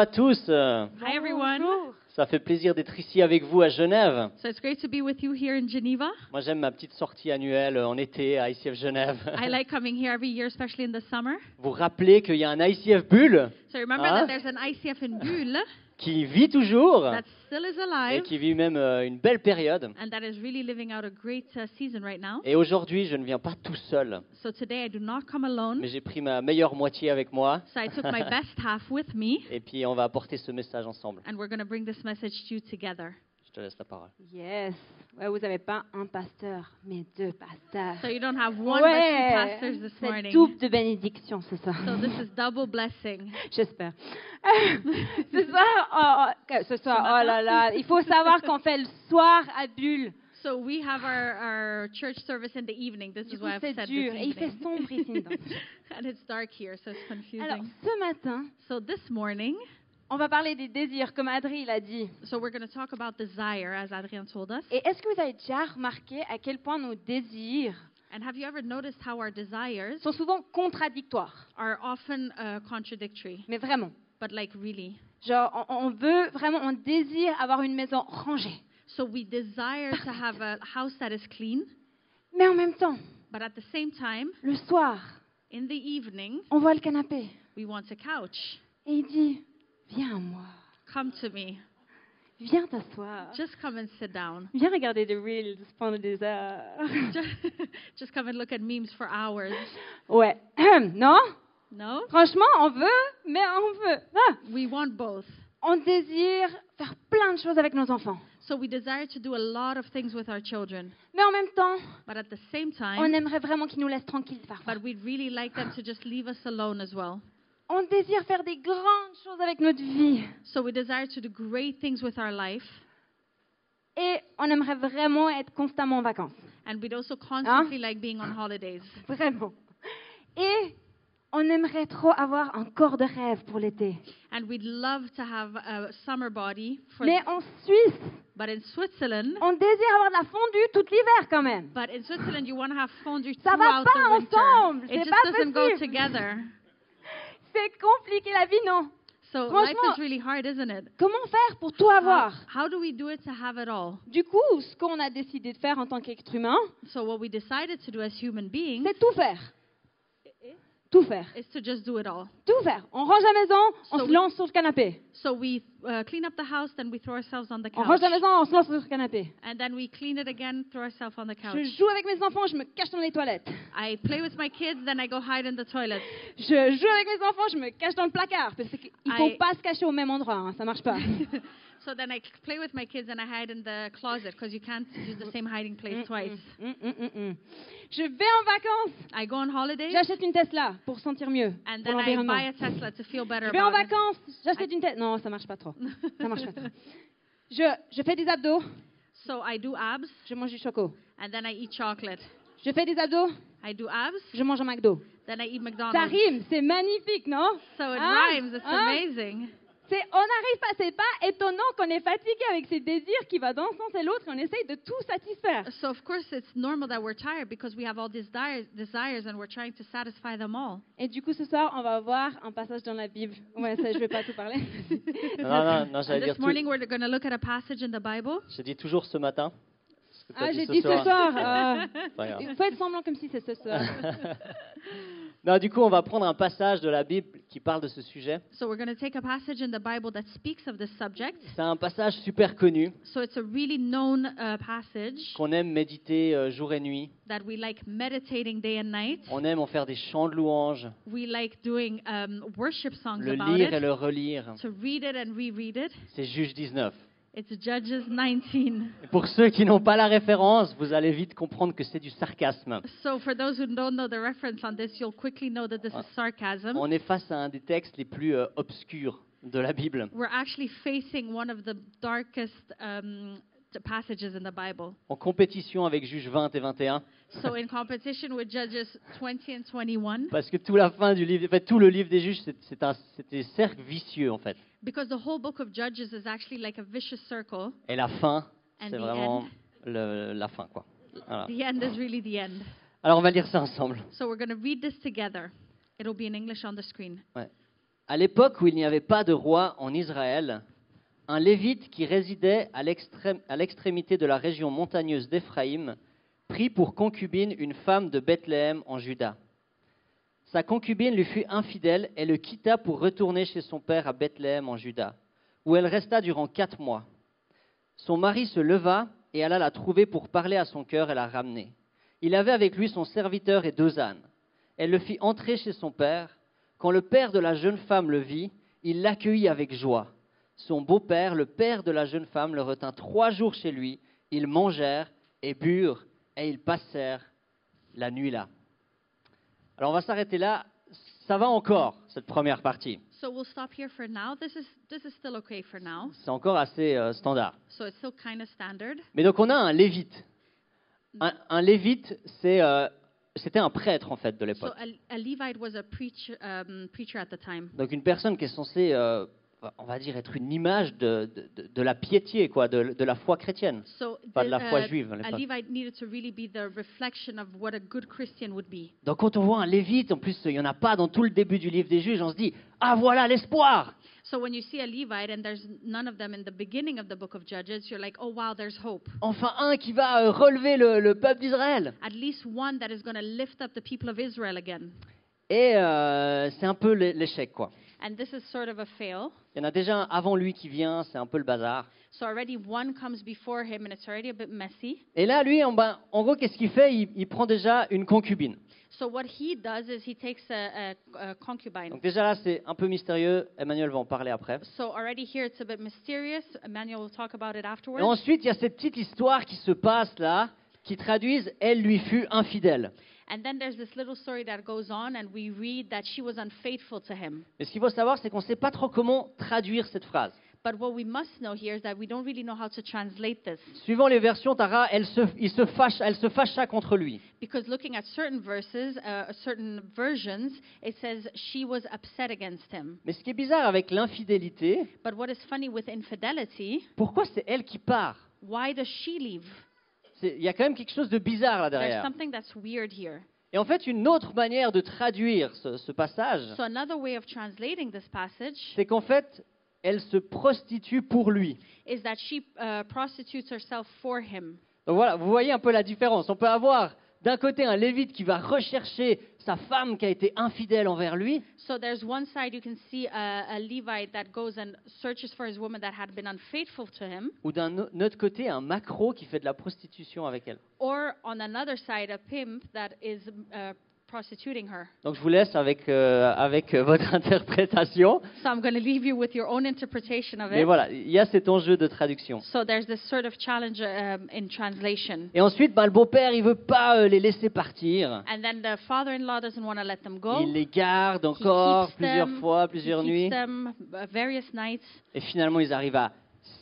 à tous. Euh, Hi everyone. Ça fait plaisir d'être ici avec vous à Genève. So it's great to be with you here in Geneva. Moi, j'aime ma petite sortie annuelle en été à ICF Genève. I like coming here every year, especially in the summer. Vous rappelez qu'il y a un ICF Bulle? So remember that there's an ICF in Bulle? Qui vit toujours that still is et alive qui vit même euh, une belle période. and that is really living out a great uh, season right now. Et aujourd'hui, je ne viens pas tout seul, So today I do not come alone. mais j'ai pris ma meilleure moitié avec moi. So I took my best half with me Et puis, on va apporter ce message ensemble. and we're going to bring this message to you together. Je te laisse la parole. Yes. Ouais, vous n'avez pas un pasteur, mais deux pasteurs. So you don't have one but two Ouais. pastors this morning. double de bénédiction ce soir. So this is double blessing. J'espère. ce soir, oh, oh, ce soir, oh là là, il faut savoir qu'on fait le soir à Bulle. So we have our, our church service in the evening. This is why I've said dur. this Et il fait evening. sombre ici dedans. and it's dark here, so it's confusing. Alors, ce matin, so this morning, on va parler des désirs, comme Adri l'a dit. so we're going to talk about desire, as Adrian told us. Et est-ce que vous avez déjà remarqué à quel point nos désirs And have you ever noticed how our desires sont souvent contradictoires? are often uh, contradictory? Mais vraiment. But like really. Genre, on, on veut vraiment, on désire avoir une maison rangée. So we desire to have a house that is clean, Mais en même temps, but at the same time, le soir, in the evening, on voit le canapé. we want a couch. Et il dit, viens à moi. Come to me. Viens t'asseoir. Just come and sit down. Viens regarder des reels pendant des heures. Just, just come and look at memes for hours. Ouais. non? No? Franchement, on veut, mais on veut. Ah. We want both. On désire faire plein de choses avec nos enfants. So we desire to do a lot of things with our children, Mais en même temps, but at the same on time, aimerait vraiment qu'ils nous laissent tranquilles parfois. but we'd really like them to just leave us alone as well. On désire faire des grandes choses avec notre vie. So we desire to do great things with our life, Et on aimerait vraiment être constamment en vacances. and we'd also constantly like being on holidays. Vraiment. Et on aimerait trop avoir un corps de rêve pour l'été. And we'd love to have a summer body, for, Mais en Suisse, but in Switzerland, on désire avoir de la fondue tout l'hiver quand même. but in Switzerland you want to have fondue Ça va throughout pas the winter. ensemble, It c'est just pas doesn't go possible. together. C'est compliqué la vie, non? So life Franchement- is really hard, isn't it? Comment faire pour tout How, avoir how do we do it to have it all? Du coup, ce qu'on a décidé de faire en tant qu'être humain, So what we decided to do as human beings c'est tout faire. Tout faire. is to just do it all. Tout faire. On range la maison, on So se we- lance sur le canapé. So we uh, clean up the house, then we throw ourselves on the On couch. range la maison, on se lance sur le canapé. And then we clean it again, throw ourselves on the couch. Je joue avec mes enfants, je me cache dans les toilettes. I play with my kids, then I go hide in the toilet. Je joue avec mes enfants, je me cache dans le placard. Parce qu'il ne faut I- pas se cacher au même endroit, hein, ça marche pas. so then I play with my kids and I hide in the closet because you can't use the same hiding place twice. Je vais en vacances, I go on holidays j'achète une Tesla pour sentir mieux and pour then I buy a Tesla to feel better Je vais en vacances, j'achète une Tesla. Non, ça marche pas trop. Ça marche pas trop. Je, je fais des abdos, So I do abs je mange du choco. and then I eat chocolate. Je fais des abdos, I do abs, je mange un McDo. then I eat Ça McDonald's. rime, c'est magnifique, non? So it Hein? rhymes. It's Hein? amazing. C'est, on n'arrive pas, c'est pas étonnant qu'on est fatigué avec ces désirs qui vont d'un sens et l'autre et on essaye de tout satisfaire. So of course it's normal that we're tired because we have all these desires, and we're trying to satisfy them all. Et du coup, ce soir, on va voir un passage dans la Bible. Ouais, ça, je vais pas tout parler. Non, non, non, j'allais dire this tout. morning we're going to look at a passage in the Bible. Je dis toujours ce matin. Ah, dit j'ai ce dit ce soir. soir. ah. Être semblant comme si c'est ce soir. Non, du coup, on va prendre un passage de la Bible qui parle de ce sujet. So we're going to take a passage in the Bible that speaks of this subject. C'est un passage super connu So it's a really known uh, passage qu'on aime méditer euh, jour et nuit. that we like meditating day and night. On aime en faire des chants de louanges, We like doing um, worship songs le about lire et it, le relire. to read it and reread it. C'est Juge 19. It's Judges 19. Et pour ceux qui n'ont pas la référence, vous allez vite comprendre que c'est du sarcasme. So for those who don't know the reference on this, you'll quickly know that this is sarcasm. On est face à un des textes les plus euh, obscurs de la Bible. We're actually facing one of the darkest um, passages in the Bible. En compétition avec Juge 20 et 21, So in competition with Judges 20 and 21, parce que tout la fin du livre, en fait, tout le livre des juges, c'est un, des cercles vicieux en fait. because the whole book of Judges is actually like a vicious circle. Et la fin, c'est the vraiment le- la fin quoi. Voilà. The end is really the end. Alors on va lire ça ensemble. So we're going to read this together. It'll be in English on the screen. À l'époque où il n'y avait pas de roi en Israël, un lévite qui résidait à l'extrémité de la région montagneuse d'Éphraïm prit pour concubine une femme de Bethléem en Juda. Sa concubine lui fut infidèle et le quitta pour retourner chez son père à Bethléem en Juda, où elle resta durant quatre mois. Son mari se leva et alla la trouver pour parler à son cœur et la ramener. Il avait avec lui son serviteur et deux ânes. Elle le fit entrer chez son père. Quand le père de la jeune femme le vit, il l'accueillit avec joie. Son beau-père, le père de la jeune femme, le retint trois jours chez lui. Ils mangèrent et burent et ils passèrent la nuit là. Alors on va s'arrêter là. Ça va encore, cette première partie. So we'll stop here for now. This is this is still okay for now. C'est encore assez euh, standard. So it's still kind of standard. Mais donc on a un lévite. Un, un lévite, c'est, euh, c'était un prêtre en fait de So l'époque. a, a Levite was a preacher um, preacher at the time. Donc une personne qui est censée, euh, on va dire, être une image de, de- de- de la piété, quoi, de, de la foi chrétienne. So Pas the- de la foi uh, juive à a l'époque. Levite needed to really be the reflection of what a good Christian would be. Donc quand on voit un lévite, en plus il n'y en a pas dans tout le début du livre des juges, on se dit, ah voilà l'espoir So when you see a Levite and there's none of them in the beginning of the book of Judges, you're like, oh wow, there's hope. Enfin un qui va euh, relever le, le peuple d'Israël. At least one that is going to lift up the people of Israel again. Et euh, c'est un peu l'é- l'échec, quoi. And this is sort of a fail. Il y en a déjà un avant lui qui vient, c'est un peu le bazar. So already one comes before him and it's already a bit messy. Et là, lui, en, ben, en gros, qu'est-ce qu'il fait? Il, il prend déjà une concubine. So what he does is he takes a, a, a concubine. Donc déjà là, c'est un peu mystérieux. Emmanuel va en parler après. So already here it's a bit mysterious. Emmanuel will talk about it Et afterwards. ensuite, il y a cette petite histoire qui se passe là, qui traduise « Elle lui fut infidèle And then there's this little story that goes on, and we read that she was unfaithful to him. ». Mais ce qu'il faut savoir, c'est qu'on ne sait pas trop comment traduire cette phrase. But what we must know here is that we don't really know how to translate this. Suivant les versions, Tara, elle se, il se fâche, elle se fâcha contre lui. Because looking at certain verses, uh, certain versions, it says she was upset against him. Mais ce qui est bizarre avec l'infidélité, But what is funny with infidelity, pourquoi c'est elle qui part? why does she leave? Il y a quand même quelque chose de bizarre là There's derrière. something that's weird here. Et en fait, une autre manière de traduire ce, ce passage, So another way of translating this passage c'est qu'en fait, elle se prostitue pour lui. is that she uh, prostitutes herself for him. Donc voilà, vous voyez un peu la différence. On peut avoir d'un côté un lévite qui va rechercher sa femme qui a été infidèle envers lui, So there's one side you can see a, a Levite that goes and searches for his woman that had been unfaithful to him, ou d'un autre côté un macro qui fait de la prostitution avec elle. or on another side a pimp that is uh, prostituting her. Donc je vous laisse avec, euh, avec euh, votre interprétation. So I'm going to leave you with your own interpretation of Mais it. voilà, il y a cet enjeu de traduction. So there's this sort of challenge um, in translation. Et ensuite, ben, le beau-père, il veut pas euh, les laisser partir. And then the father-in-law doesn't want to let them go. Il les garde He encore plusieurs them, fois, he plusieurs keeps nuits. them uh, various nights, Et finalement, ils arrivent à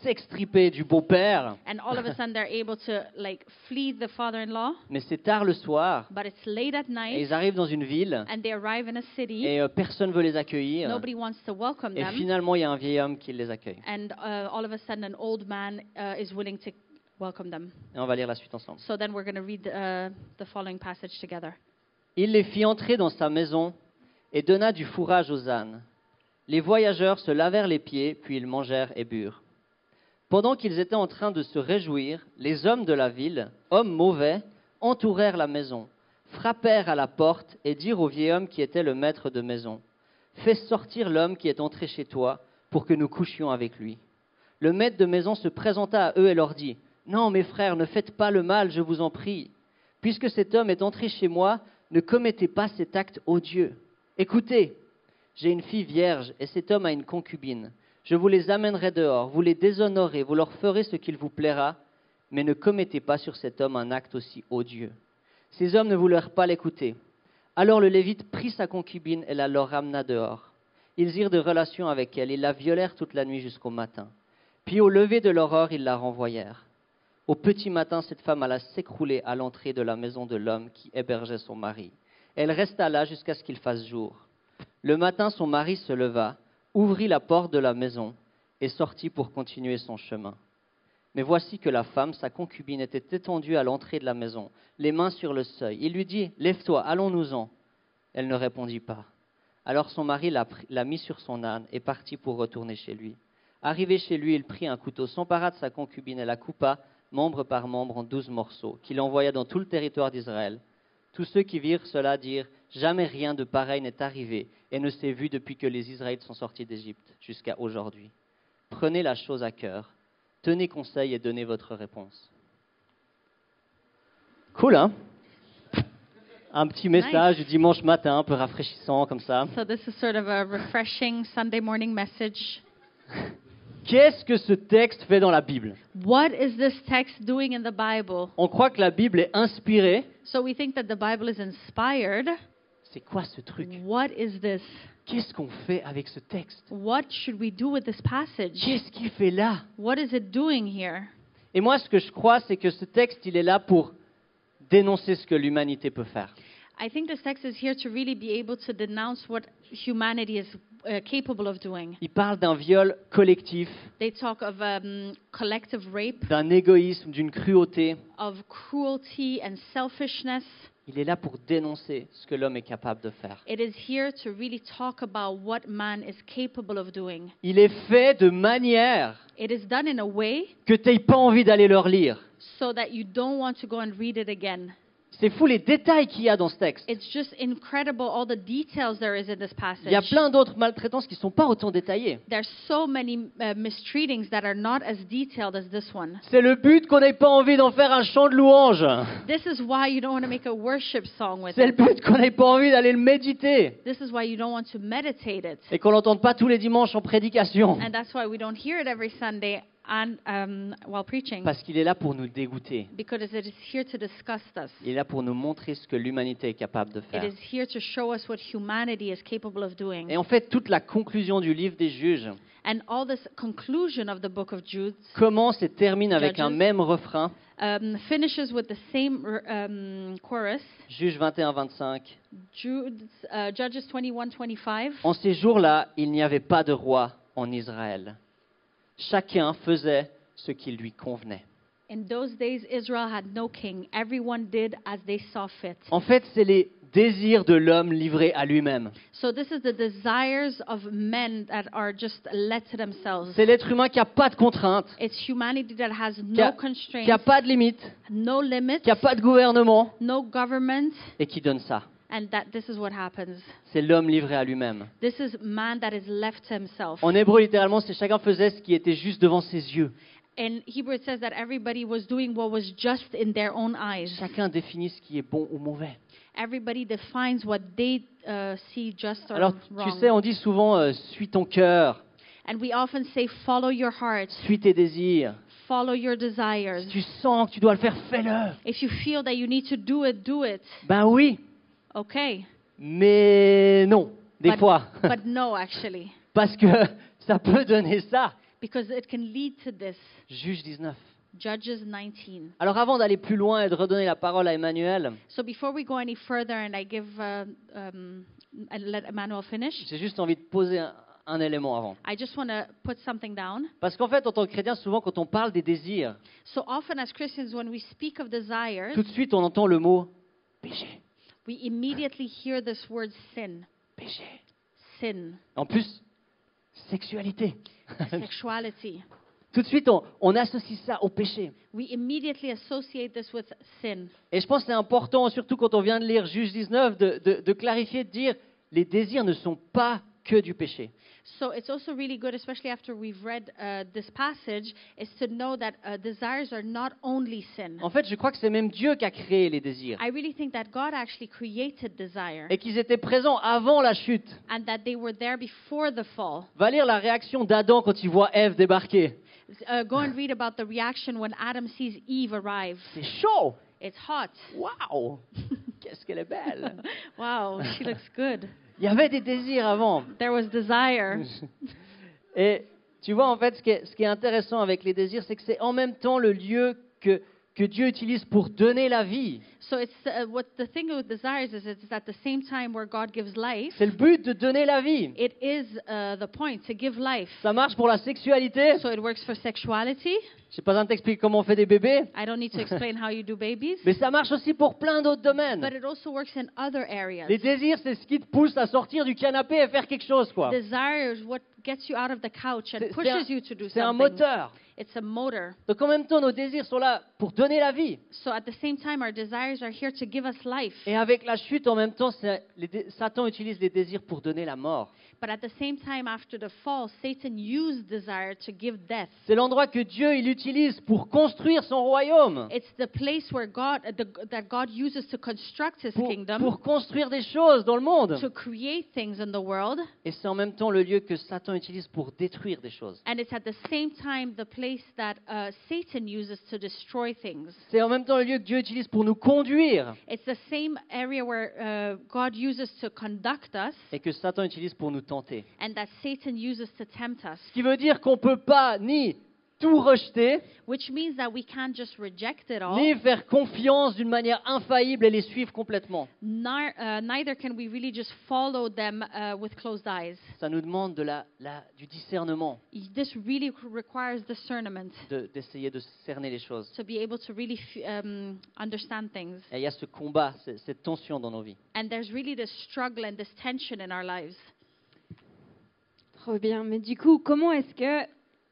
s'extriper du beau-père. and all of a sudden they're able to like flee the father-in-law. Mais c'est tard le soir. But it's late at Et night, ils arrivent dans une ville. and they arrive in a city. Et euh, personne veut les accueillir. Nobody wants to welcome Et them. finalement, il y a un vieil homme qui les accueille. And uh, all of a sudden, an old man uh, is willing to welcome them. Et on va lire la suite ensemble. So then we're going to read uh, the following passage together. Il les fit entrer dans sa maison et donna du fourrage aux ânes. Les voyageurs se lavèrent les pieds, puis ils mangèrent et burent. Pendant qu'ils étaient en train de se réjouir, les hommes de la ville, hommes mauvais, entourèrent la maison, frappèrent à la porte et dirent au vieil homme qui était le maître de maison, Fais sortir l'homme qui est entré chez toi pour que nous couchions avec lui. Le maître de maison se présenta à eux et leur dit, Non, mes frères, ne faites pas le mal, je vous en prie. Puisque cet homme est entré chez moi, ne commettez pas cet acte odieux. Écoutez, j'ai une fille vierge et cet homme a une concubine. Je vous les amènerai dehors, vous les déshonorez, vous leur ferez ce qu'il vous plaira, mais ne commettez pas sur cet homme un acte aussi odieux. Ces hommes ne voulurent pas l'écouter. Alors le Lévite prit sa concubine et la leur ramena dehors. Ils eurent de relations avec elle, ils la violèrent toute la nuit jusqu'au matin. Puis au lever de l'aurore, ils la renvoyèrent. Au petit matin, cette femme alla s'écrouler à l'entrée de la maison de l'homme qui hébergeait son mari. Elle resta là jusqu'à ce qu'il fasse jour. Le matin, son mari se leva, ouvrit la porte de la maison et sortit pour continuer son chemin. Mais voici que la femme, sa concubine, était étendue à l'entrée de la maison, les mains sur le seuil. Il lui dit Lève-toi, allons-nous-en. Elle ne répondit pas. Alors son mari l'a l'a mis sur son âne et partit pour retourner chez lui. Arrivé chez lui, il prit un couteau, s'empara de sa concubine et la coupa, membre par membre, en douze morceaux, qu'il envoya dans tout le territoire d'Israël. Tous ceux qui virent cela dirent Jamais rien de pareil n'est arrivé et ne s'est vu depuis que les Israélites sont sortis d'Égypte jusqu'à aujourd'hui. Prenez la chose à cœur, tenez conseil et donnez votre réponse. Cool, hein? Un petit message du dimanche matin, un peu rafraîchissant comme ça. So this is sort of a refreshing Sunday morning message. Qu'est-ce que ce texte fait dans la Bible? What is this text doing in the Bible? On croit que la Bible est inspirée. So we think that the Bible is inspired. C'est quoi ce truc What is this? Qu'est-ce qu'on fait avec ce texte What should we do with this passage? Qu'est-ce qu'il fait là What is it doing here? Et moi, ce que je crois, c'est que ce texte, il est là pour dénoncer ce que l'humanité peut faire. I think this text is here to really be able to denounce what humanity is uh, capable of doing. Il parle d'un viol collectif, They talk of um, collective rape, d'un égoïsme, d'une cruauté. of cruelty and selfishness. Il est là pour dénoncer ce que l'homme est capable de faire. It is here to really talk about what man is capable of doing. Il est fait de manière It is done in a way que tu n'aies pas envie d'aller le relire. so that you don't want to go and read it again. C'est fou les détails qu'il y a dans ce texte. It's just incredible all the details there is in this passage. Il y a plein d'autres maltraitances qui ne sont pas autant détaillées. There's so many uh, mistreatings that are not as detailed as this one. C'est le but qu'on n'ait pas envie d'en faire un chant de louange. This is why you don't want to make a worship song with C'est le but qu'on n'ait pas envie d'aller le méditer. This is why you don't want to meditate it. Et qu'on l'entende pas tous les dimanches en prédication. And that's why we don't hear it every Sunday and um, while preaching. Parce qu'il est là pour nous dégoûter. Because it is here to disgust us. Il est là pour nous montrer ce que l'humanité est capable de It faire. is here to show us what humanity is capable of doing. Et en fait, toute la conclusion du livre des juges And all this conclusion of the book of Jude commence et termine avec un même refrain? um, finishes with the same um, chorus. Juge 21-25. Jude, uh, Judges 21:25. En ces jours-là, il n'y avait pas de roi en Israël. Chacun faisait ce qui lui convenait. In those days, Israel had no king. Everyone did as they saw fit. En fait, c'est les désirs de l'homme livrés à lui-même. So this is the desires of men that are just led to themselves. C'est l'être humain qui n'a pas de contraintes, It's humanity that has qui no n'a constraints, pas de limites, no limits, qui n'a pas de gouvernement no government, et qui donne ça. And that this is what happens. C'est l'homme livré à lui-même. This is man that is left to himself. En hébreu, littéralement, c'est chacun faisait ce qui était juste devant ses yeux. In Hebrew, it says that everybody was doing what was just in their own eyes. Chacun définit ce qui est bon ou mauvais. Everybody defines what they uh, see just or Alors, tu sais, on dit souvent euh, suis ton cœur, And we often say, follow your heart, suis tes désirs. follow your desires. Si tu sens que tu dois le faire, fais-le. If you feel that you need to do it, do it. Ben oui, Okay. mais non, des But- fois. But no, actually, Parce que ça peut donner ça. because it can lead to this. Juge 19. Judges 19. Alors avant d'aller plus loin et de redonner la parole à Emmanuel, So before we go any further and I give, uh, um, and let Emmanuel finish, j'ai juste envie de poser un, un élément avant. I just want to put something down. Parce qu'en fait, en tant que chrétien, souvent quand on parle des désirs, So often as Christians, when we speak of desires, tout de suite on entend le mot we immediately hear this word sin. péché. Sin. En plus, sexualité. Sexuality. Tout de suite, on, on associe ça au péché. We immediately associate this with sin. Et je pense que c'est important, surtout quand on vient de lire Juge 19, de, de- de clarifier, de dire les désirs ne sont pas que du péché. So it's also really good, especially after we've read uh, this passage, is to know that uh, desires are not only sin. En fait, je crois que c'est même Dieu qui a créé les désirs. I really think that God actually created desire Et qu'ils étaient présents avant la chute. and that they were there before the fall. Va lire la réaction d'Adam quand il voit Ève débarquer. Uh, go and read about the reaction when Adam sees Eve arrive. C'est chaud It's hot. Waouh Qu'est-ce qu'elle est belle Wow, she looks good. Il y avait des désirs avant. There was desire. Et tu vois, en fait, ce qui est, ce qui est intéressant avec les désirs, c'est que c'est en même temps le lieu que, que Dieu utilise pour donner la vie. So it's uh, what the thing with desires is it's at the same time where God gives life. C'est le but de donner la vie. It is uh, the point to give life. Ça marche pour la sexualité, So it works for sexuality, J'ai pas besoin de t'expliquer comment on fait des bébés, I don't need to explain how you do babies. mais ça marche aussi pour plein d'autres domaines. But it also works in other areas. Les désirs, c'est ce qui te pousse à sortir du canapé et faire quelque chose, quoi. Desire is what gets you out of the couch and C'est- c'est pushes un- you to do C'est un something. moteur. It's a motor. Donc en même temps, nos désirs sont là pour donner la vie. So at the same time, our desires are here to give us life. Et avec la chute, en même temps, les Satan utilise les désirs pour donner la mort. But at the same time, after the fall, Satan used desire to give death. C'est l'endroit que Dieu il utilise pour construire son royaume, It's the place where God, the, that God uses to construct His pour, kingdom, pour construire des choses dans le monde. to create things in the world, Et c'est en même temps le lieu que Satan utilise pour détruire des choses. and it's at the same time the place that uh, Satan uses to destroy things. C'est en même temps le lieu que Dieu utilise pour nous conduire It's the same area where uh, God uses to conduct us, et que Satan utilise pour nous tenter. and that Satan uses to tempt us. Ce qui veut dire qu'on peut pas ni tout rejeter, Which means that we can't just reject it all. ni faire confiance d'une manière infaillible et les suivre complètement. Ni- uh, neither can we really just follow them uh, with closed eyes. Ça nous demande de la, la- du discernement, This really requires discernment de- d'essayer de cerner les choses. to be able to really f- um, understand things. Et il y a ce combat, ce- cette tension dans nos vies. And there's really this struggle and this tension in our lives. Trop bien. Mais du coup, comment est-ce que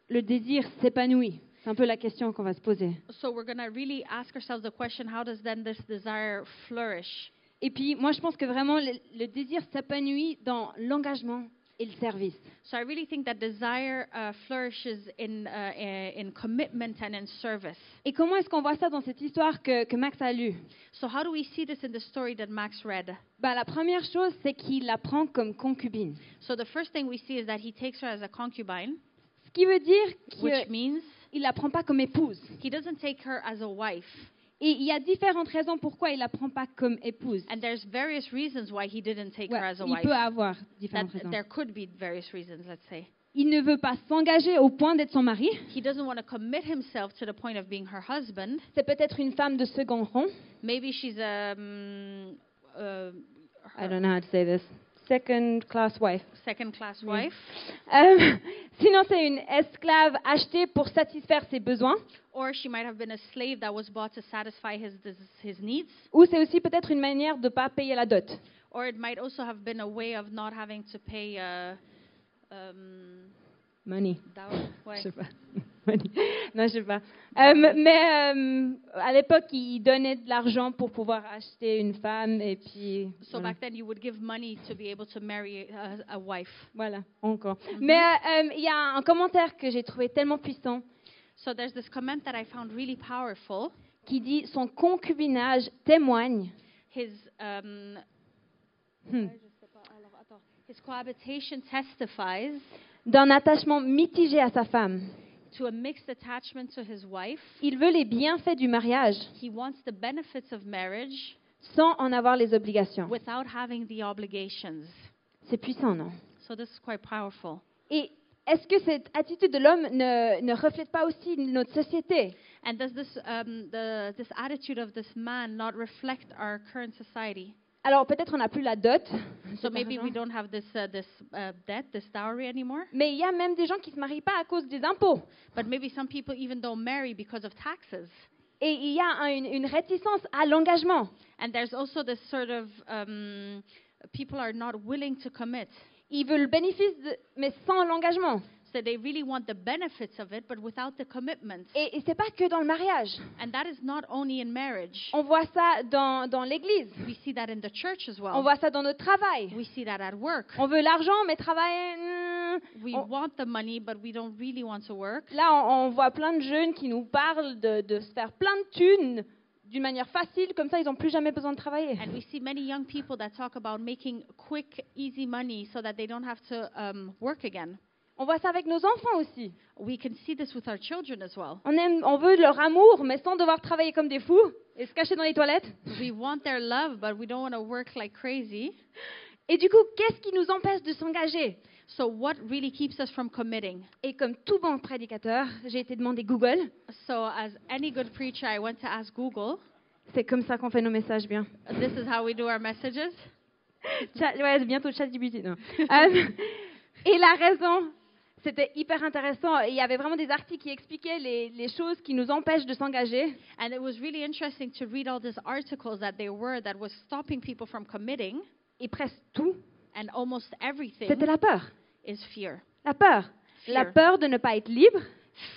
le désir s'épanouit C'est un peu la question qu'on va se poser. So we're going to really ask ourselves the question how does then this desire flourish? Et puis, moi, je pense que vraiment, le, le désir s'épanouit dans l'engagement et le service. So I really think that desire uh, flourishes in, uh, uh, in commitment and in service. Et comment est-ce qu'on voit ça dans cette histoire que, que Max a lue? So how do we see this in the story that Max read? bah, La première chose, c'est qu'il la prend comme concubine. So the first thing we see is that he takes her as a concubine, qui veut dire which qu'il means ne la prend pas comme épouse. he doesn't take her as a wife. Et il y a différentes raisons pourquoi il la prend pas comme épouse. And there's various reasons why he didn't take Ouais, her as a il wife. peut avoir That différentes raisons. there could be various reasons, let's say. Il ne veut pas s'engager au point d'être son mari. He doesn't want to commit himself to the point of being her husband. C'est peut-être une femme de second rang. Maybe she's um, uh, I don't know how to say this. Second class wife. second class wife. Euh, sinon, c'est une esclave achetée pour satisfaire ses besoins. Or she might have been a slave that was bought to satisfy his, his needs. Ou c'est aussi peut-être une manière de ne pas payer la dot. Or it might also have been a way of not having to pay uh, um, Money. dowry. Je Ouais. sais pas. Money. Non, je sais pas. Euh, mais euh, à l'époque, il donnait de l'argent pour pouvoir acheter une femme et puis So voilà. back then, you would give money to be able to marry a, a wife. Voilà, encore. Mais euh, il y a un commentaire que j'ai trouvé tellement puissant So there's this comment that I found really powerful. qui dit son concubinage témoigne His um, hmm, his cohabitation testifies d'un attachement mitigé à sa femme. to a mixed attachment to his wife. Il veut les bienfaits du mariage He wants the benefits of marriage sans en avoir les obligations. without having the obligations. C'est puissant, non? So this is quite powerful. Et est-ce que cette attitude de l'homme ne, ne reflète pas aussi notre société? And does this um, the this attitude of this man not reflect our current society? Alors peut-être on n'a plus la dot, So maybe we don't have this uh, this uh, debt, this dowry anymore. mais il y a même des gens qui ne se marient pas à cause des impôts. But maybe some people even don't marry because of taxes. Et il y a un- une, une réticence à l'engagement. And there's also this sort of um, people are not willing to commit. Ils veulent le bénéfice, de- mais sans l'engagement. So they really want the benefits of it, but without the commitment. Et, et c'est pas que dans le mariage. And that is not only in marriage. On voit ça dans, dans l'église. We see that in the church as On well. voit ça dans notre travail. We see that at work. On veut l'argent, mais travailler. hmm. We On- want the money, but we don't really want to work. Là, on, on voit plein de jeunes qui nous parlent de, de se faire plein de thunes d'une manière facile, comme ça ils n'ont plus jamais besoin de travailler. And we see many young people that talk about making quick, easy money so that they don't have to um, work again. On voit ça avec nos enfants aussi. We can see this with our children as well. On, aime, on veut leur amour, mais sans devoir travailler comme des fous et se cacher dans les toilettes. We want their love, but we don't want to work like crazy. Et du coup, qu'est-ce qui nous empêche de s'engager? So, what really keeps us from committing? Et comme tout bon prédicateur, j'ai été demander Google. So, as any good preacher, I went to ask Google. C'est comme ça qu'on fait nos messages bien. This is how we do our messages? Chat- ouais, bientôt ChatGPT. non. Euh, et la raison, c'était hyper intéressant. Et il y avait vraiment des articles qui expliquaient les, les choses qui nous empêchent de s'engager. And it was really interesting to read all these articles that there were that was stopping people from committing, Et presque tout, and almost everything c'était la peur. is fear. La peur. La peur de ne pas être libre,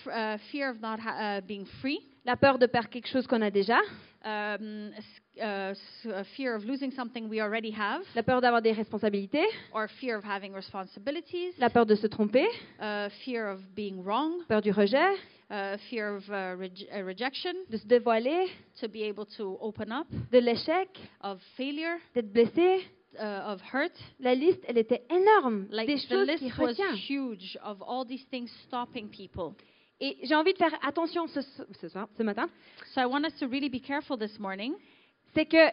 uh, fear of not ha- uh, being free, la peur de perdre quelque chose qu'on a déjà, um, uh, uh, fear of losing something we already have, la peur d'avoir des responsabilités, or fear of having responsibilities, la peur de se tromper, uh, fear of being wrong, peur du rejet, uh, fear of uh, uh, rejection, de se dévoiler, to be able to open up, de l'échec, of failure, d'être blessé. uh, of hurt. La liste, elle était énorme. Like des the list qui was retiennent. huge of all these things stopping people. Et j'ai envie de faire attention ce, ce soir, ce matin. So I want us to really be careful this morning. C'est que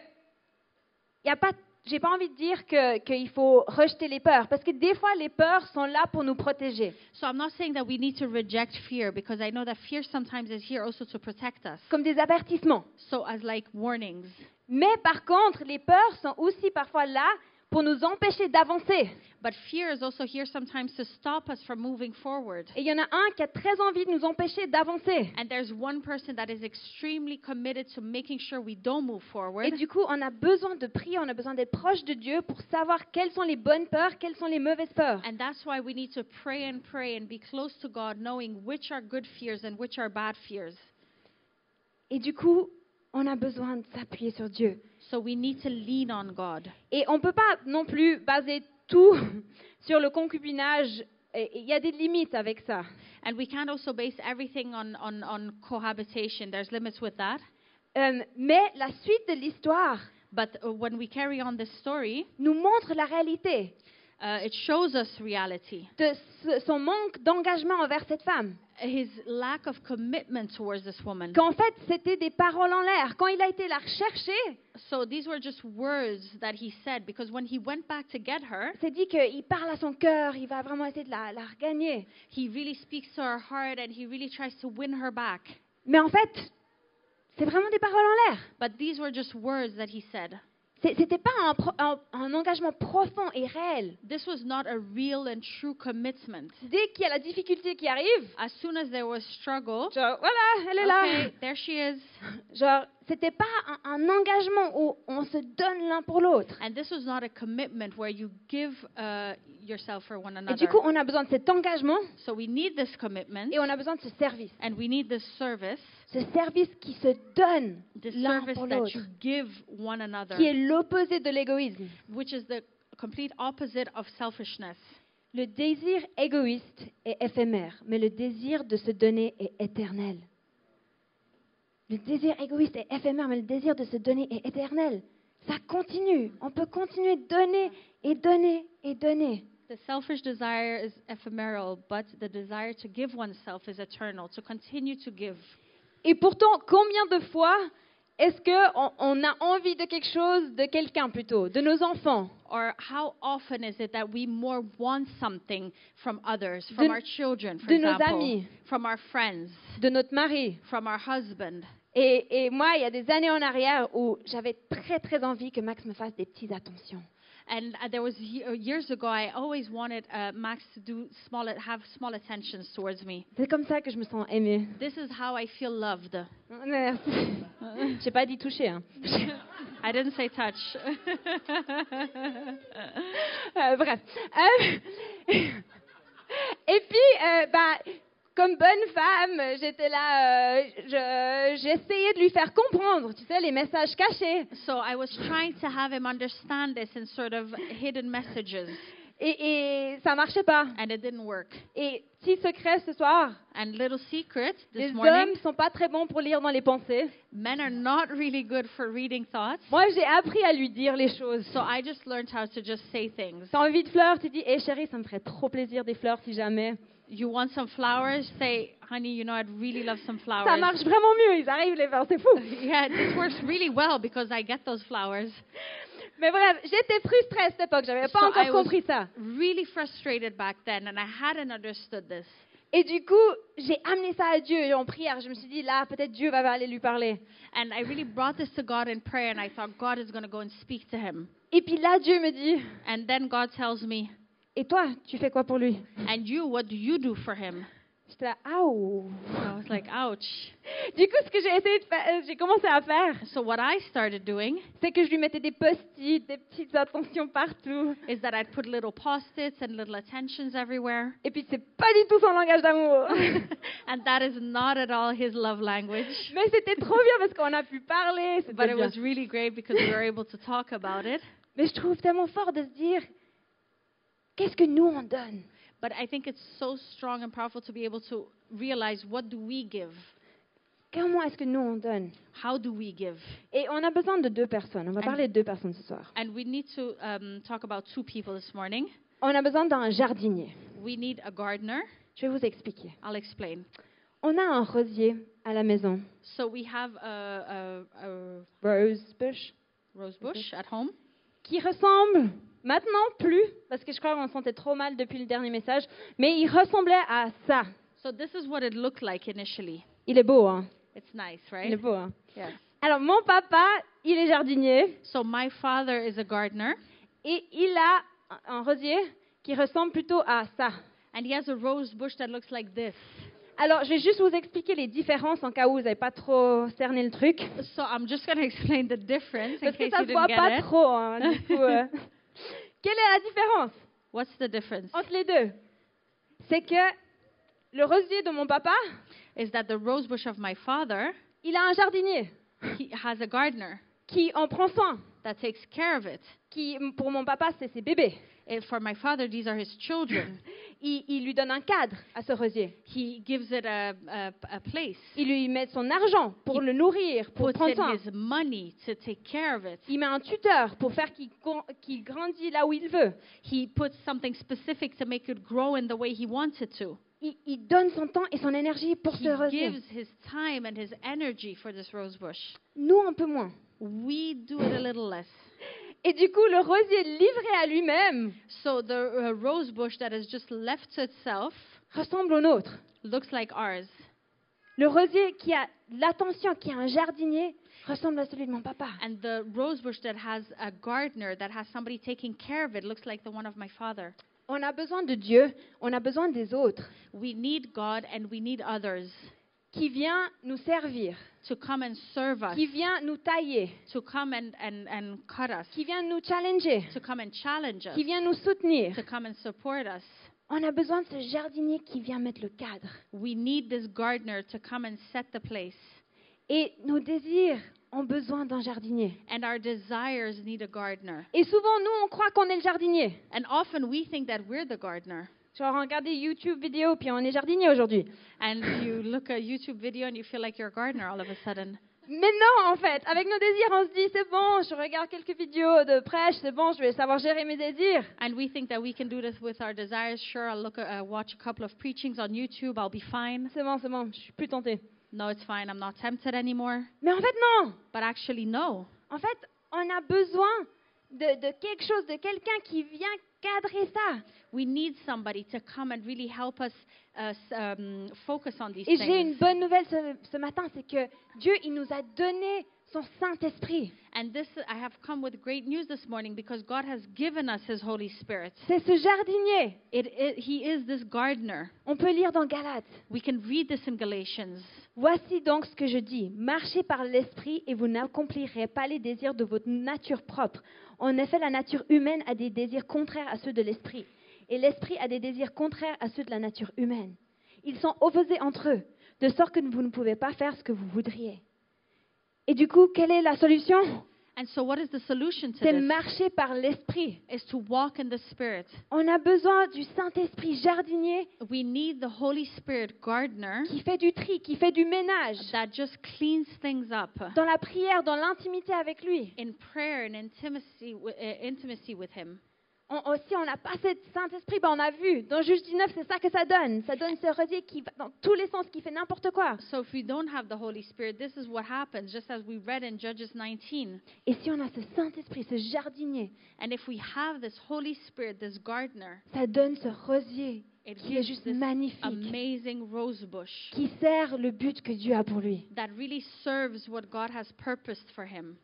y a pas, j'ai pas envie de dire que qu'il faut rejeter les peurs, parce que des fois les peurs sont là pour nous protéger, So I'm not saying that we need to reject fear because I know that fear sometimes is here also to protect us. comme des avertissements. So as like warnings. Mais par contre, les peurs sont aussi parfois là pour nous empêcher d'avancer. But fear is also here sometimes to stop us from moving forward. Et il y en a un qui a très envie de nous empêcher d'avancer. And there's one person that is extremely committed to making sure we don't move forward. Et du coup, on a besoin de prier, on a besoin d'être proche de Dieu pour savoir quelles sont les bonnes peurs, quelles sont les mauvaises peurs. And that's why we need to pray and pray and be close to God, knowing which are good fears and which are bad fears. Et du coup, on a besoin de s'appuyer sur Dieu. So we need to lean on God. Et on ne peut pas non plus baser tout sur le concubinage. Il y a des limites avec ça. And we can't also base everything on, on, on cohabitation. There's limits with that. Euh, mais la suite de l'histoire But uh, when we carry on this story, nous montre la réalité uh, it shows us reality. de son manque d'engagement envers cette femme. His lack of commitment towards this woman. Qu'en fait, c'était des paroles en l'air. Quand il a été la rechercher, So these were just words that he said because when he went back to get her, c'est dit qu'il parle à son cœur, il va vraiment essayer de la, la regagner. he really speaks to her heart and he really tries to win her back. Mais en fait, c'est vraiment des paroles en l'air. But these were just words that he said. C'était pas un, pro- un- un engagement profond et réel. This was not a real and true commitment. Dès qu'il y a la difficulté qui arrive, As soon as there was struggle, genre voilà, elle est là. there she is. Genre, c'était pas un, un engagement où on se donne l'un pour l'autre. And this was not a commitment where you give uh, yourself for one Et another. du coup, on a besoin de cet engagement So we need this commitment et on a besoin de ce service. and we need this service, Ce service qui se donne l'un pour that l'autre, you give one another, qui est l'opposé de l'égoïsme. which is the complete opposite of selfishness. Le désir égoïste est éphémère, mais le désir de se donner est éternel. Le désir égoïste est éphémère, mais le désir de se donner est éternel. Ça continue. On peut continuer de donner et donner et donner. The selfish desire is ephemeral, but the desire to give oneself is eternal, to continue to give. Et pourtant, combien de fois est-ce qu'on on a envie de quelque chose de quelqu'un plutôt, de nos enfants? Or how often is it that we more want something from others, from De- our children, for de nos amis. from our friends, de notre mari from our husband? Et, et moi, il y a des années en arrière où j'avais très très envie que Max me fasse des petites attentions. And uh, there was uh, years ago, I always wanted uh, Max to do small, have small attentions towards me. C'est comme ça que je me sens aimée. This is how I feel loved. Merci. J'ai pas dit toucher. Hein. I didn't say touch. Euh, bref. Euh, et puis, euh, bah, comme bonne femme, j'étais là, euh, je- j'essayais de lui faire comprendre, tu sais, les messages cachés. so I was trying to have him understand this in sort of hidden messages, Et, et ça marchait pas. and it didn't work. Et petit secret ce soir, And little secret, les morning, hommes sont pas très bons pour lire dans les pensées. men are not really good for reading thoughts. Moi, j'ai appris à lui dire les choses. So I just learned how to just say things. T'as envie de fleurs, tu dis, hé chérie, ça me ferait trop plaisir des fleurs si jamais. You want some flowers? Say, honey, you know, I'd really love some flowers. Ça marche vraiment mieux, ils arrivent les fleurs, c'est fou. Yeah, this works really well because I get those flowers. Mais bref, j'étais frustrée à cette époque, j'avais pas So encore I was- ça. Really frustrated back then, and I hadn't understood this. Et du coup, j'ai amené ça à Dieu et en prière. Je me suis dit, là, peut-être Dieu va aller lui parler. And I really brought this to God in prayer, and I thought God is going to go and speak to him. Et puis là, Dieu me dit, And then God tells me, Et toi, tu fais quoi pour lui? And you, what do you do for him? J'étais là, Aouh. I was like, ouch. Du coup, ce que j'ai essayé de faire, euh, j'ai commencé à faire, So what I started doing c'est que je lui mettais des post-it, des petites attentions partout. is that I'd put little post-its and little attentions everywhere. Et puis, c'est pas du tout son langage d'amour. and that is not at all his love language. Mais c'était trop bien parce qu'on a pu parler. But it bien. was really great because we were able to talk about it. Mais je trouve tellement fort de se dire, qu'est-ce que nous on donne? But I think it's so strong and powerful to be able to realize what do we give? Comment est-ce que nous on donne? How do we give? Et on a besoin de deux personnes. On va And- parler de deux personnes ce soir. And we need to um, talk about two people this morning. On a besoin d'un jardinier. We need a gardener. Je vais vous expliquer. I'll explain. On a un rosier à la maison, So we have a, a, a rose bush, rose bush at home. qui ressemble maintenant plus, parce que je crois qu'on se sentait trop mal depuis le dernier message, mais il ressemblait à ça. So this is what it looked like initially. Il est beau, hein? It's nice, Il right? est beau, hein? Yes. Alors, mon papa, il est jardinier So my father is a gardener, et il a un rosier qui ressemble plutôt à ça. and he has a rose bush that looks like this. Alors, je vais juste vous expliquer les différences en cas où vous n'avez pas trop cerné le truc. So I'm just going to explain the difference in Parce que ça se voit pas it. trop. hein, du coup, euh. Quelle est la différence? What's the difference? entre les deux C'est que le rosier de mon papa, Is that the rose bush of my father, il a un jardinier he has a gardener qui en prend soin. that takes care of it. Qui, pour mon papa, c'est ses bébés. And for my father, these are his children. Il, il lui donne un cadre à ce rosier. he gives it a, a, a place. Il lui met son argent pour le nourrir, pour prendre in soin. his money to take care of it. Il met un tuteur pour faire qu'il qu'il grandit là où il veut. He puts something specific to make it grow in the way he wants it to. Il, il donne son temps et son énergie pour He ce rosier. gives his time and his energy for this rose bush. Nous, un peu moins. We do it a little less. Et du coup, le rosier livré à lui-même So the uh, rose bush that is just left to itself ressemble au nôtre. looks like ours. Le rosier qui a l'attention, qui a un jardinier, ressemble à celui de mon papa. And the rose bush that has a gardener, that has somebody taking care of it, looks like the one of my father. On a besoin de Dieu, on a besoin des autres, We need God and we need others qui vient nous servir, to come and serve us, qui vient nous tailler, to come and, and, and cut us, qui vient nous challenger, to come and challenge us, qui vient nous soutenir. to come and support us. On a besoin de ce jardinier qui vient mettre le cadre. We need this gardener to come and set the place. Et nos désirs ont besoin d'un jardinier. And our desires need a gardener. Et souvent, nous, on croit qu'on est le jardinier. And often we think that we're the gardener. Genre, on regarde des YouTube vidéos, puis on est jardinier aujourd'hui. And you look at YouTube video and you feel like you're a gardener all of a sudden. Mais non, en fait, avec nos désirs, on se dit, c'est bon, je regarde quelques vidéos de prêche, c'est bon, je vais savoir gérer mes désirs. And we think that we can do this with our desires. Sure, I'll look at, uh, watch a couple of preachings on YouTube. I'll be fine. C'est bon, c'est bon, je suis plus tentée. No, it's fine. I'm not tempted anymore. Mais en fait, non. But actually, no. En fait, on a besoin de, de quelque chose, de quelqu'un qui vient cadrer ça. We need somebody to come and really help us uh, um, focus on these Et j'ai une things. bonne nouvelle ce, ce matin, c'est que Dieu, il nous a donné son Saint-Esprit. And this, I have come with great news this morning because God has given us His Holy Spirit. C'est ce jardinier. It, it, he is this gardener. On peut lire dans Galates. We can read this in Galatians. Voici donc ce que je dis. Marchez par l'esprit et vous n'accomplirez pas les désirs de votre nature propre. En effet, la nature humaine a des désirs contraires à ceux de l'esprit. Et l'esprit a des désirs contraires à ceux de la nature humaine. Ils sont opposés entre eux, de sorte que vous ne pouvez pas faire ce que vous voudriez. Et du coup, quelle est la solution? And so, what is the solution to C'est this? marcher par l'esprit. Is to walk in the Spirit. On a besoin du Saint-Esprit jardinier We need the Holy Spirit gardener qui fait du tri, qui fait du ménage, that just cleans things up dans la prière, dans l'intimité avec lui. in prayer and intimacy, wi- uh, intimacy with Him. On, aussi, on n'a pas ce Saint-Esprit, ben on a vu. Dans Juge 19, c'est ça que ça donne. Ça donne ce rosier qui va dans tous les sens, qui fait n'importe quoi. So, if we don't have the Holy Spirit, this is what happens, just as we read in Judges 19. Et si on a ce Saint-Esprit, ce jardinier, And if we have this Holy Spirit, this gardener, ça donne ce rosier it qui est juste magnifique, amazing rose bush qui sert le but que Dieu a pour lui. that really serves what God has purposed for him.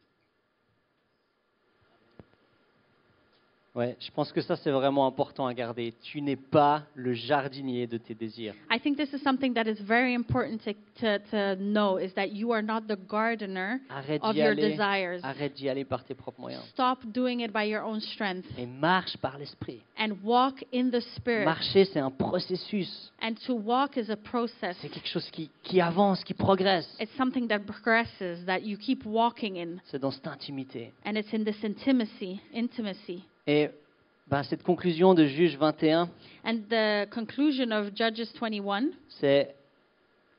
Ouais, je pense que ça c'est vraiment important à garder. Tu n'es pas le jardinier de tes désirs. I think this is something that is very important to, to, to know is that you are not the gardener Arrête of d'y your aller. desires. Arrête d'y aller par tes propres moyens. Stop doing it by your own strength Et marche par l'esprit. and walk in the Spirit. Marcher, c'est un processus. And to walk is a process. C'est quelque chose qui, qui avance, qui progresse. It's something that progresses, that you keep walking in. C'est dans cette intimité. And it's in this intimacy, intimacy. Et ben, cette conclusion de Juge 21, And the conclusion of Judges 21, c'est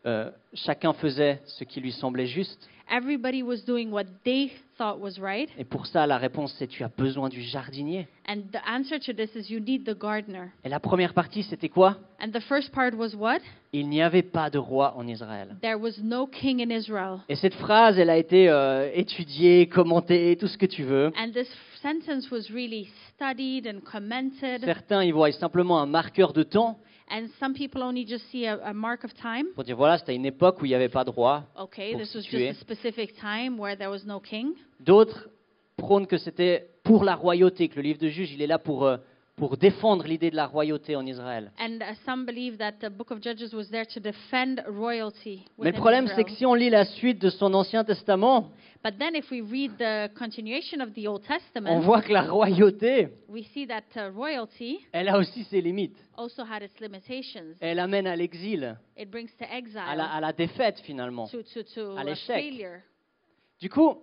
euh, chacun faisait ce qui lui semblait juste. everybody was doing what they thought was right. Et pour ça, la réponse, c'est tu as besoin du jardinier. And the answer to this is you need the gardener. Et la première partie, c'était quoi? And the first part was what? Il n'y avait pas de roi en Israël. There was no king in Israel. Et cette phrase, elle a été euh, étudiée, commentée, tout ce que tu veux. And this sentence was really studied and commented. Certains y voient simplement un marqueur de temps And some people only just see a, a mark of time. pour dire voilà, c'était une époque où il n'y avait pas de roi. Okay, Pour this was situer. just a specific time where there was no king. D'autres prônent que c'était pour la royauté, que le livre de Juges, il est là pour, euh, pour défendre l'idée de la royauté en Israël. And uh, some believe that the book of Judges was there to defend royalty. Mais le problème, c'est que si on lit la suite de son Ancien Testament, But then, if we read the continuation of the Old on Testament, voit que la royauté, we see that uh, royalty elle a aussi ses limites. also had its limitations. Elle amène à l'exil, It brings to exile, à la, à la défaite finalement. to, to, to à l'échec. Du coup,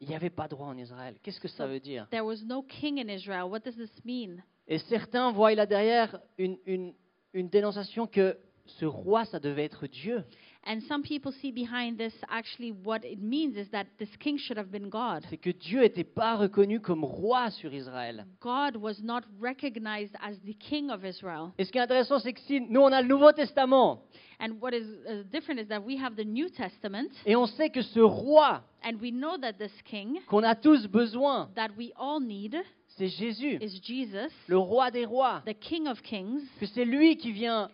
il n'y avait pas de roi en Israël. Qu'est-ce que ça veut dire? There was no king in Israel. What does this mean? Et certains voient là derrière une, une, une dénonciation que ce roi, ça devait être Dieu. And some people see behind this actually what it means is that this king should have been God. C'est que Dieu n'était pas reconnu comme roi sur Israël. God was not recognized as the king of Israel. Et ce qui est intéressant, c'est que si nous, on a le Nouveau Testament, And what is uh, different is that we have the New Testament, et on sait que ce roi and we know that this king qu'on a tous besoin, that we all need c'est Jésus, is Jesus, le roi des rois. the King of Kings, Que c'est lui qui vient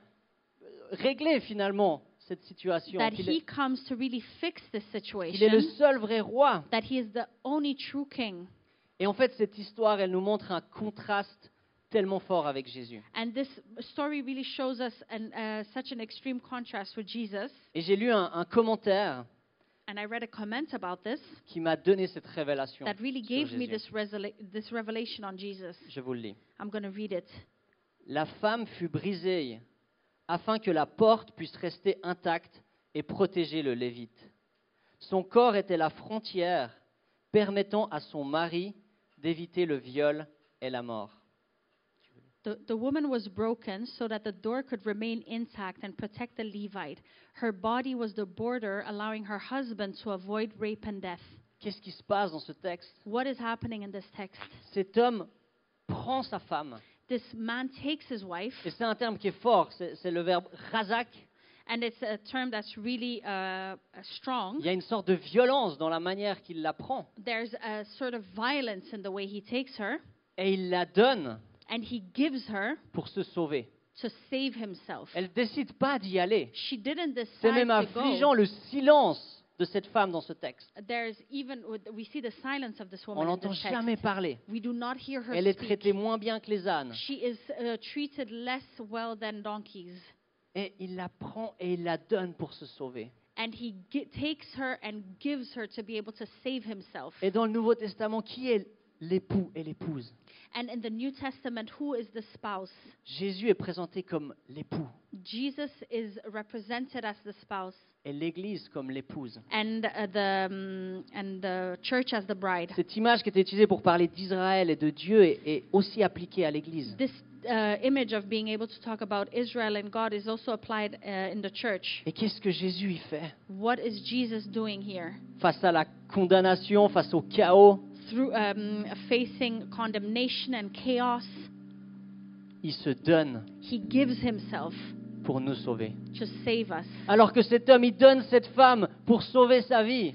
régler finalement cette situation. that he est, comes to really fix this qu'il est le situation, seul vrai roi. that he is the only true king. Et en fait, cette histoire, elle nous montre un contraste tellement fort avec Jésus. And this story really shows us an, uh, such an extreme contrast with Jesus. Et j'ai lu un, un commentaire And I read a comment about this qui m'a donné cette révélation. that really sur gave me Jésus. this, resela- this revelation on Jesus. Je vous le lis. I'm going to read it. La femme fut brisée afin que la porte puisse rester intacte et protéger le Lévite. Son corps était la frontière permettant à son mari d'éviter le viol et la mort. The, the woman was broken so that the door could remain intact and protect the Levite. Her body was the border, allowing her husband to avoid rape and death. Qu'est-ce qui se passe dans ce texte What is happening in this text? Cet homme prend sa femme, This man takes his wife, et c'est un terme qui est fort, c'est c'est le verbe razak. and it's a term that's really uh, uh, strong. Il y a une sorte de violence dans la manière qu'il la prend, There's a sort of violence in the way he takes her, et il la donne and he gives her pour se sauver. to save himself. Elle décide pas d'y aller. She didn't C'est decide même to go. affligeant le silence de cette femme dans ce texte. Even we see the silence of this On woman text. jamais parler. We do not hear her Elle est speak. traitée moins bien que les ânes. She is uh, treated less well than donkeys. Et il la prend et il la donne pour se sauver. And he gi- takes her and gives her to be able to save himself. Et dans le Nouveau Testament, qui est l'époux et l'épouse? And in the New Testament, who is the spouse? Jésus est présenté comme l'époux Jesus is represented as the spouse, et l'Église comme l'épouse. and uh, the um, and the church as the bride. Cette image qui était utilisée pour parler d'Israël et de Dieu est, est aussi appliquée à l'Église. This uh, image of being able to talk about Israel and God is also applied uh, in the church. Et qu'est-ce que Jésus y fait? What is Jesus doing here? Face à la condamnation, face au chaos, Through um, facing condemnation and chaos, il se donne he gives himself pour nous sauver. to save us. Alors que cet homme, il donne cette femme pour sauver sa vie.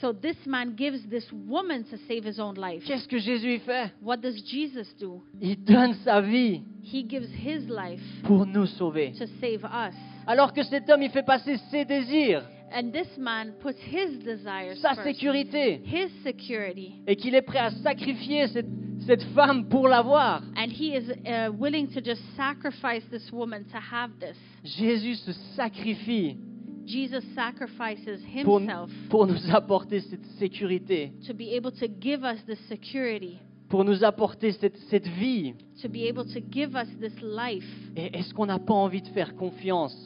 So this man gives this woman to save his own life. Qu'est-ce que Jésus fait? What does Jesus do? Il donne sa vie He gives his life pour nous sauver. to save us. Alors que cet homme, il fait passer ses désirs. And this man puts his desires sa first, sécurité, his security, et qu'il est prêt à sacrifier cette, cette femme pour l'avoir. and he is uh, willing to just sacrifice this woman to have this. Jésus se sacrifie Jesus sacrifices pour, himself pour nous apporter cette sécurité, to be able to give us this security, pour nous apporter cette, cette vie. to be able to give us this life. Et est-ce qu'on n'a pas envie de faire confiance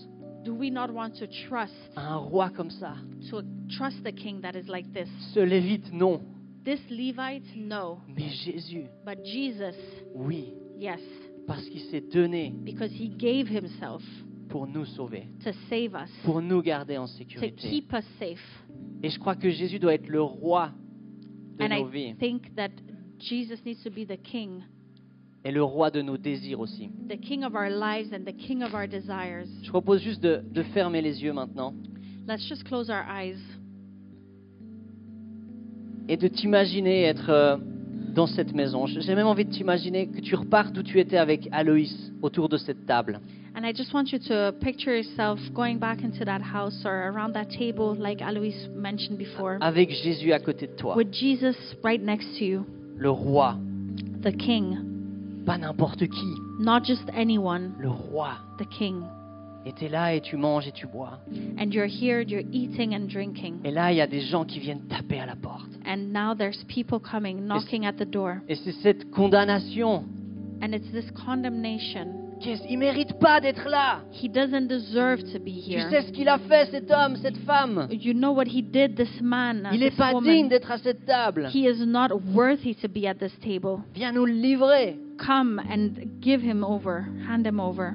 Do we not want to trust un roi comme ça to trust the king that is like this? Ce Lévite, non. This Levite, no, Mais Jésus, but Jesus, oui, yes, parce qu'il s'est donné because he gave himself pour nous sauver, to save us, pour nous garder en to sécurité. keep us safe. Et je crois que Jésus doit être le roi de And nos I vies think that Jesus needs to be the king, et le roi de nos désirs aussi. the king of our lives and the king of our desires. Je propose juste de, de fermer les yeux maintenant Let's just close our eyes et de t'imaginer être euh, dans cette maison. J'ai même envie de t'imaginer que tu repartes où tu étais avec Aloïs autour de cette table. And I just want you to picture yourself going back into that house or around that table, like Alois mentioned before, avec Jésus à côté de toi, with Jesus right next to you, le roi, the king, pas n'importe qui, not just anyone, le roi. the king. Et tu es là et tu manges et tu bois. And you're here, you're eating and drinking. Et là, il y a des gens qui viennent taper à la porte. And now there's people coming, knocking at the door. Et c'est cette condamnation. And it's this condemnation. Il mérite pas d'être là. He doesn't deserve to be Tu here. sais ce qu'il a fait, cet homme, cette femme. You know what he did, this man, uh, Il n'est pas woman. digne d'être à cette table. He is not worthy to be at this table. Viens nous le livrer. Come and give him over, hand him over.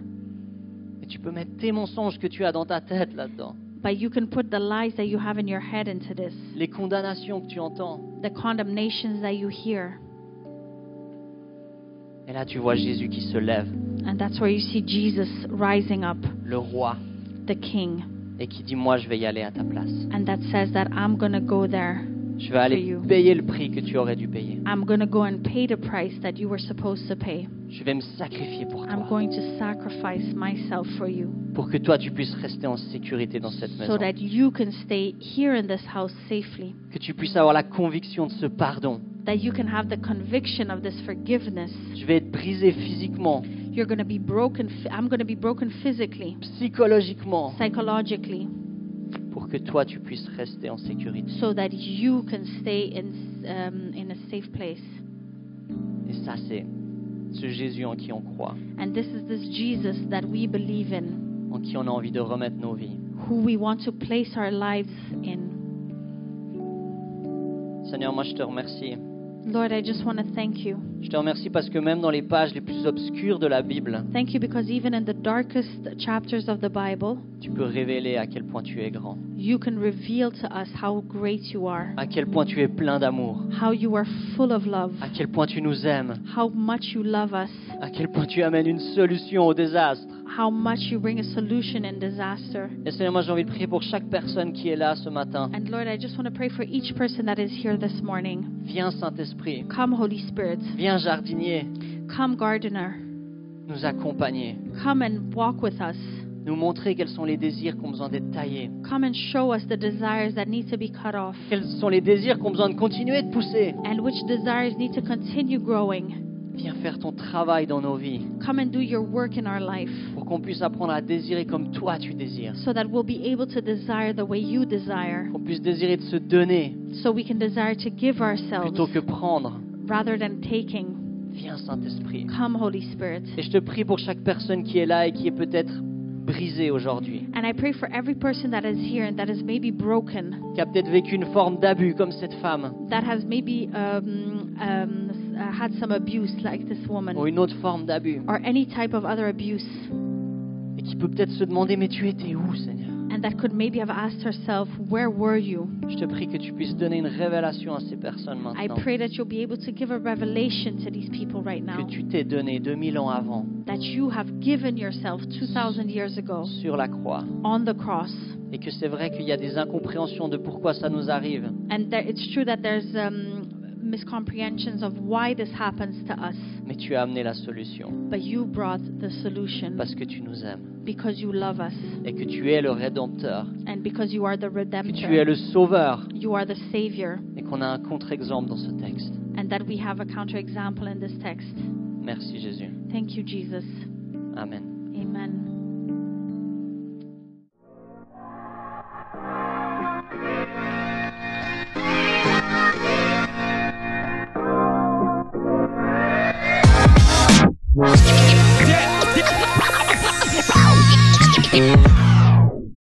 Et tu peux mettre tes mensonges que tu as dans ta tête là-dedans. But you can put the lies that you have in your head into this, Les condamnations que tu entends. the condemnations that you hear. Et là, tu vois Jésus qui se lève, And that's where you see Jesus rising up, le roi, the king, et qui dit, moi, je vais y aller à ta place. and that says that I'm going to go there. Je vais aller payer le prix que tu aurais dû payer. I'm going to go and pay the price that you were supposed to pay. Je vais me sacrifier pour I'm toi, going to sacrifice myself for you pour que toi, tu puisses rester en sécurité dans cette maison. so that you can stay here in this house safely, Que tu puisses avoir la conviction de ce pardon. that you can have the conviction of this forgiveness. Je vais être brisé physiquement, You're going to be broken. phy- I'm going to be broken physically, psychologiquement, psychologically, pour que toi, tu puisses rester en sécurité. so that you can stay in um, in a safe place. Et ça, c'est ce Jésus en qui on croit, And this is this Jesus that we believe in, en qui on a envie de remettre nos vies. who we want to place our lives in. Seigneur, moi, je te remercie. Lord, I just want to thank you. Je te remercie parce que même dans les pages les plus obscures de la Bible, Thank you because even in the darkest chapters of the Bible, tu peux révéler à quel point tu es grand, you can reveal to us how great you are, à quel point tu es plein d'amour, how you are full of love, à quel point tu nous aimes, how much you love us, à quel point tu amènes une solution au désastre. How much you bring a solution in disaster. Et Seigneur, moi j'ai envie de prier pour chaque personne qui est là ce matin. And Lord, I just want to pray for each person that is here this morning. Viens Saint-Esprit, Come, Holy Spirit. viens jardinier, Come, gardener. nous accompagner, Come and walk with us. nous montrer quels sont les désirs qui ont besoin d'être taillés, Come and show us the desires that need to be cut off quels sont les désirs qui ont besoin de continuer de pousser. and which desires need to continue growing. Viens faire ton travail dans nos vies Come and do your work in our life pour qu'on puisse apprendre à désirer comme toi tu désires, so that we'll be able to desire the way you desire, qu'on puisse désirer de se donner so we can desire to give ourselves plutôt que prendre. rather than taking. Viens Saint-Esprit. Come, Holy Spirit. Et je te prie pour chaque personne qui est là et qui est peut-être brisée aujourd'hui, And I pray for every person that is here and that is maybe broken, qui a peut-être vécu une forme d'abus comme cette femme, that has maybe um, um, uh, had some abuse like this woman, ou une autre forme d'abus, or any type of other abuse, et qui peut peut-être se demander mais tu étais où Seigneur? And that could maybe have asked herself, Where were you? Je te prie que tu puisses donner une révélation à ces personnes I maintenant, pray that you'll be able to give a revelation to these people right now. Que tu t'es donné 2000 ans avant. That you have given yourself 2,000 years ago. Sur la croix, on the cross. et que c'est vrai qu'il y a des incompréhensions de pourquoi ça nous arrive, And that it's true that there's um, miscomprehensions of why this happens to us, mais tu as amené la solution but you brought the solution parce que tu nous aimes because you love us et que tu es le rédempteur, and because you are the que tu es le sauveur You are the savior et qu'on a un contre-exemple dans ce texte. and that we have a counterexample in this text. Merci Jésus. Thank you, Jesus. Amen. Amen. Música